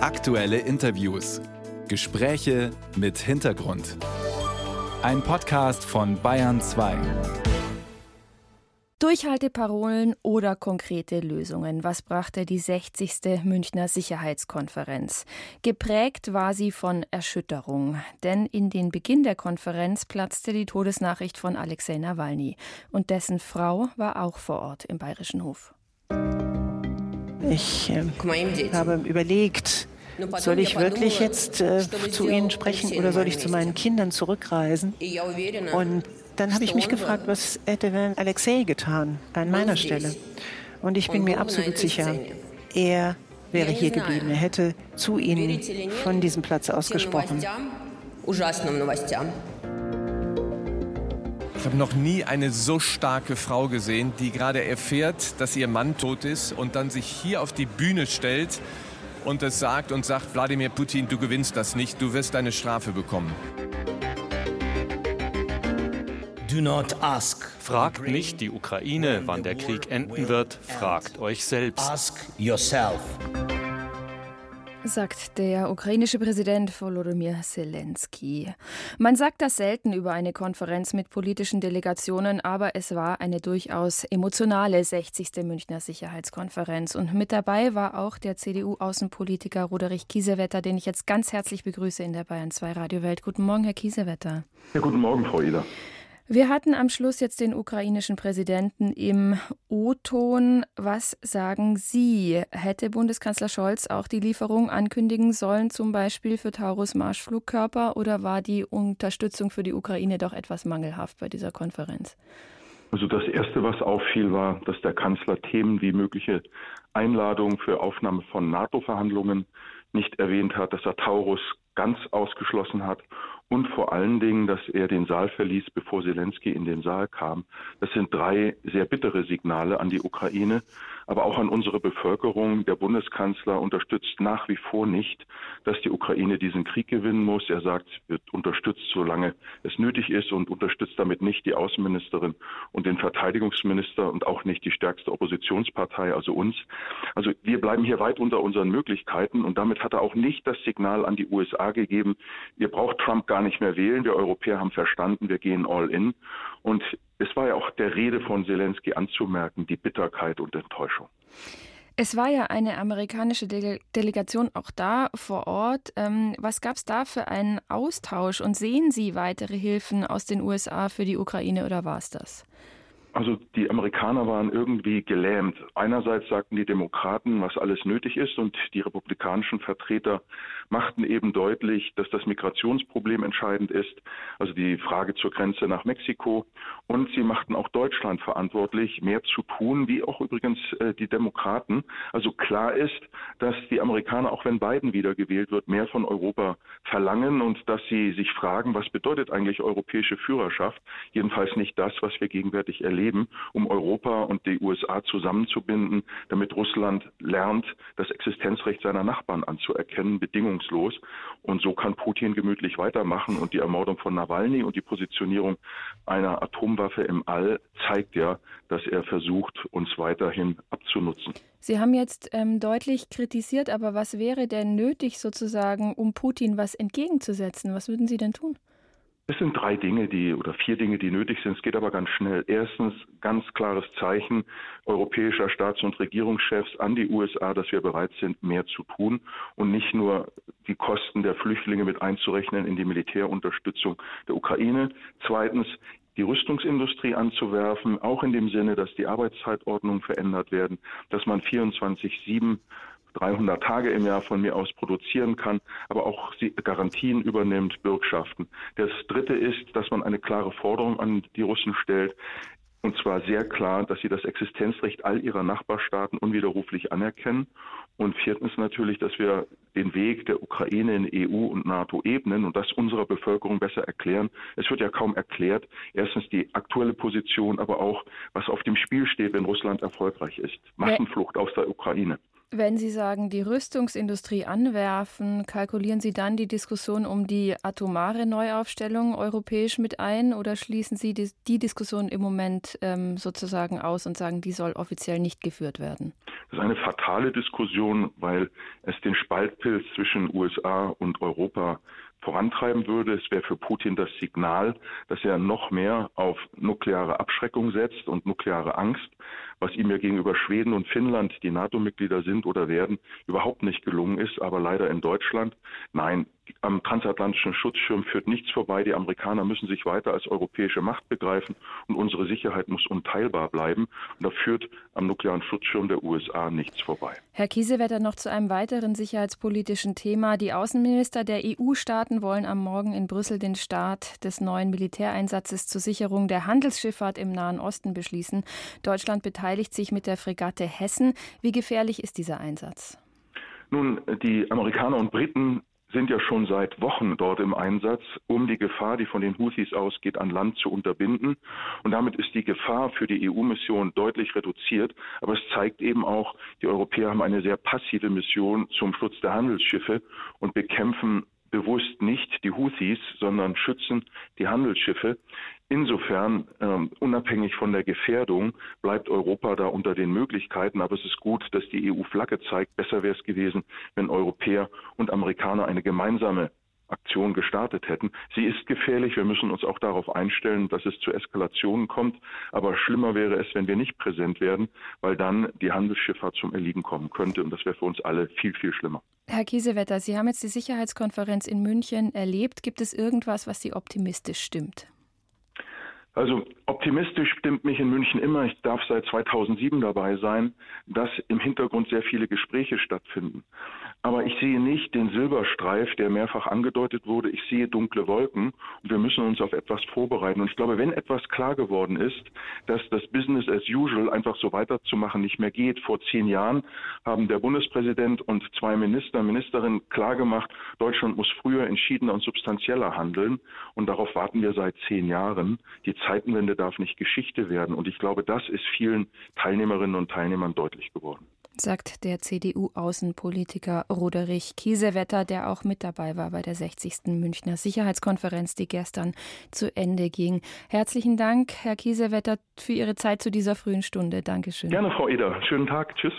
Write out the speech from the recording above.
Aktuelle Interviews. Gespräche mit Hintergrund. Ein Podcast von Bayern 2. Durchhalteparolen oder konkrete Lösungen. Was brachte die 60. Münchner Sicherheitskonferenz? Geprägt war sie von Erschütterung, denn in den Beginn der Konferenz platzte die Todesnachricht von Alexei Nawalny und dessen Frau war auch vor Ort im Bayerischen Hof. Ich äh, habe überlegt, soll ich wirklich jetzt äh, zu Ihnen sprechen oder soll ich zu meinen Kindern zurückreisen? Und dann habe ich mich gefragt, was hätte denn Alexei getan an meiner Stelle? Und ich bin mir absolut sicher, er wäre hier geblieben. Er hätte zu Ihnen von diesem Platz aus gesprochen. Ich habe noch nie eine so starke Frau gesehen, die gerade erfährt, dass ihr Mann tot ist und dann sich hier auf die Bühne stellt und es sagt und sagt, Wladimir Putin, du gewinnst das nicht, du wirst deine Strafe bekommen. Do not ask. Fragt nicht die Ukraine, wann der Krieg enden wird, fragt euch selbst. Ask yourself. Sagt der ukrainische Präsident Volodymyr Zelensky. Man sagt das selten über eine Konferenz mit politischen Delegationen, aber es war eine durchaus emotionale 60. Münchner Sicherheitskonferenz. Und mit dabei war auch der CDU-Außenpolitiker Roderich Kiesewetter, den ich jetzt ganz herzlich begrüße in der Bayern 2 Radiowelt. Guten Morgen, Herr Kiesewetter. Ja, guten Morgen, Frau Eder. Wir hatten am Schluss jetzt den ukrainischen Präsidenten im O-Ton. Was sagen Sie? Hätte Bundeskanzler Scholz auch die Lieferung ankündigen sollen, zum Beispiel für Taurus Marschflugkörper, oder war die Unterstützung für die Ukraine doch etwas mangelhaft bei dieser Konferenz? Also das Erste, was auffiel, war, dass der Kanzler Themen wie mögliche Einladungen für Aufnahme von NATO-Verhandlungen nicht erwähnt hat, dass er Taurus ganz ausgeschlossen hat und vor allen Dingen, dass er den Saal verließ, bevor Zelensky in den Saal kam. Das sind drei sehr bittere Signale an die Ukraine, aber auch an unsere Bevölkerung. Der Bundeskanzler unterstützt nach wie vor nicht, dass die Ukraine diesen Krieg gewinnen muss. Er sagt, wird unterstützt, solange es nötig ist und unterstützt damit nicht die Außenministerin und den Verteidigungsminister und auch nicht die stärkste Oppositionspartei, also uns. Also wir bleiben hier weit unter unseren Möglichkeiten und damit hat er auch nicht das Signal an die USA gegeben, ihr braucht Trump gar nicht mehr wählen. Wir Europäer haben verstanden, wir gehen all in. Und es war ja auch der Rede von Zelensky anzumerken, die Bitterkeit und Enttäuschung. Es war ja eine amerikanische De Delegation auch da vor Ort. Ähm, was gab es da für einen Austausch und sehen Sie weitere Hilfen aus den USA für die Ukraine oder war es das? Also die Amerikaner waren irgendwie gelähmt. Einerseits sagten die Demokraten, was alles nötig ist, und die republikanischen Vertreter machten eben deutlich, dass das Migrationsproblem entscheidend ist, also die Frage zur Grenze nach Mexiko. Und sie machten auch Deutschland verantwortlich, mehr zu tun, wie auch übrigens äh, die Demokraten. Also klar ist, dass die Amerikaner, auch wenn Biden wiedergewählt wird, mehr von Europa verlangen und dass sie sich fragen, was bedeutet eigentlich europäische Führerschaft? Jedenfalls nicht das, was wir gegenwärtig erleben geben, um Europa und die USA zusammenzubinden, damit Russland lernt, das Existenzrecht seiner Nachbarn anzuerkennen, bedingungslos. Und so kann Putin gemütlich weitermachen. Und die Ermordung von Nawalny und die Positionierung einer Atomwaffe im All zeigt ja, dass er versucht, uns weiterhin abzunutzen. Sie haben jetzt ähm, deutlich kritisiert, aber was wäre denn nötig sozusagen, um Putin was entgegenzusetzen? Was würden Sie denn tun? Es sind drei Dinge, die oder vier Dinge, die nötig sind. Es geht aber ganz schnell. Erstens ganz klares Zeichen europäischer Staats- und Regierungschefs an die USA, dass wir bereit sind, mehr zu tun und nicht nur die Kosten der Flüchtlinge mit einzurechnen in die Militärunterstützung der Ukraine. Zweitens die Rüstungsindustrie anzuwerfen, auch in dem Sinne, dass die Arbeitszeitordnungen verändert werden, dass man 24-7 300 Tage im Jahr von mir aus produzieren kann, aber auch Garantien übernimmt, Bürgschaften. Das Dritte ist, dass man eine klare Forderung an die Russen stellt, und zwar sehr klar, dass sie das Existenzrecht all ihrer Nachbarstaaten unwiderruflich anerkennen. Und viertens natürlich, dass wir den Weg der Ukraine in EU und NATO ebnen und das unserer Bevölkerung besser erklären. Es wird ja kaum erklärt. Erstens die aktuelle Position, aber auch, was auf dem Spiel steht, wenn Russland erfolgreich ist. Massenflucht aus der Ukraine. Wenn Sie sagen, die Rüstungsindustrie anwerfen, kalkulieren Sie dann die Diskussion um die atomare Neuaufstellung europäisch mit ein oder schließen Sie die, die Diskussion im Moment ähm, sozusagen aus und sagen, die soll offiziell nicht geführt werden? Das ist eine fatale Diskussion, weil es den Spaltpilz zwischen USA und Europa vorantreiben würde. Es wäre für Putin das Signal, dass er noch mehr auf nukleare Abschreckung setzt und nukleare Angst, was ihm ja gegenüber Schweden und Finnland, die NATO-Mitglieder sind oder werden, überhaupt nicht gelungen ist, aber leider in Deutschland. Nein, am transatlantischen Schutzschirm führt nichts vorbei. Die Amerikaner müssen sich weiter als europäische Macht begreifen und unsere Sicherheit muss unteilbar bleiben. Und da führt am nuklearen Schutzschirm der USA nichts vorbei. Herr Kiesewetter, noch zu einem weiteren sicherheitspolitischen Thema. Die Außenminister der EU-Staaten wollen am Morgen in Brüssel den Start des neuen Militäreinsatzes zur Sicherung der Handelsschifffahrt im Nahen Osten beschließen. Deutschland beteiligt sich mit der Fregatte Hessen. Wie gefährlich ist dieser Einsatz? Nun, die Amerikaner und Briten sind ja schon seit Wochen dort im Einsatz, um die Gefahr, die von den Houthis ausgeht, an Land zu unterbinden. Und damit ist die Gefahr für die EU-Mission deutlich reduziert. Aber es zeigt eben auch, die Europäer haben eine sehr passive Mission zum Schutz der Handelsschiffe und bekämpfen bewusst nicht die Houthis, sondern schützen die Handelsschiffe. Insofern, ähm, unabhängig von der Gefährdung, bleibt Europa da unter den Möglichkeiten. Aber es ist gut, dass die EU Flagge zeigt. Besser wäre es gewesen, wenn Europäer und Amerikaner eine gemeinsame Aktion gestartet hätten. Sie ist gefährlich. Wir müssen uns auch darauf einstellen, dass es zu Eskalationen kommt. Aber schlimmer wäre es, wenn wir nicht präsent werden, weil dann die Handelsschifffahrt zum Erliegen kommen könnte. Und das wäre für uns alle viel, viel schlimmer. Herr Kiesewetter, Sie haben jetzt die Sicherheitskonferenz in München erlebt. Gibt es irgendwas, was Sie optimistisch stimmt? Also optimistisch stimmt mich in München immer, ich darf seit 2007 dabei sein, dass im Hintergrund sehr viele Gespräche stattfinden. Aber ich sehe nicht den Silberstreif, der mehrfach angedeutet wurde. Ich sehe dunkle Wolken und wir müssen uns auf etwas vorbereiten. Und ich glaube, wenn etwas klar geworden ist, dass das Business as usual einfach so weiterzumachen nicht mehr geht. Vor zehn Jahren haben der Bundespräsident und zwei Minister, Ministerinnen klargemacht, Deutschland muss früher entschiedener und substanzieller handeln. Und darauf warten wir seit zehn Jahren. Die Zeitenwende darf nicht Geschichte werden. Und ich glaube, das ist vielen Teilnehmerinnen und Teilnehmern deutlich geworden sagt der CDU-Außenpolitiker Roderich Kiesewetter, der auch mit dabei war bei der 60. Münchner Sicherheitskonferenz, die gestern zu Ende ging. Herzlichen Dank, Herr Kiesewetter, für Ihre Zeit zu dieser frühen Stunde. Dankeschön. Gerne, Frau Eder. Schönen Tag. Tschüss.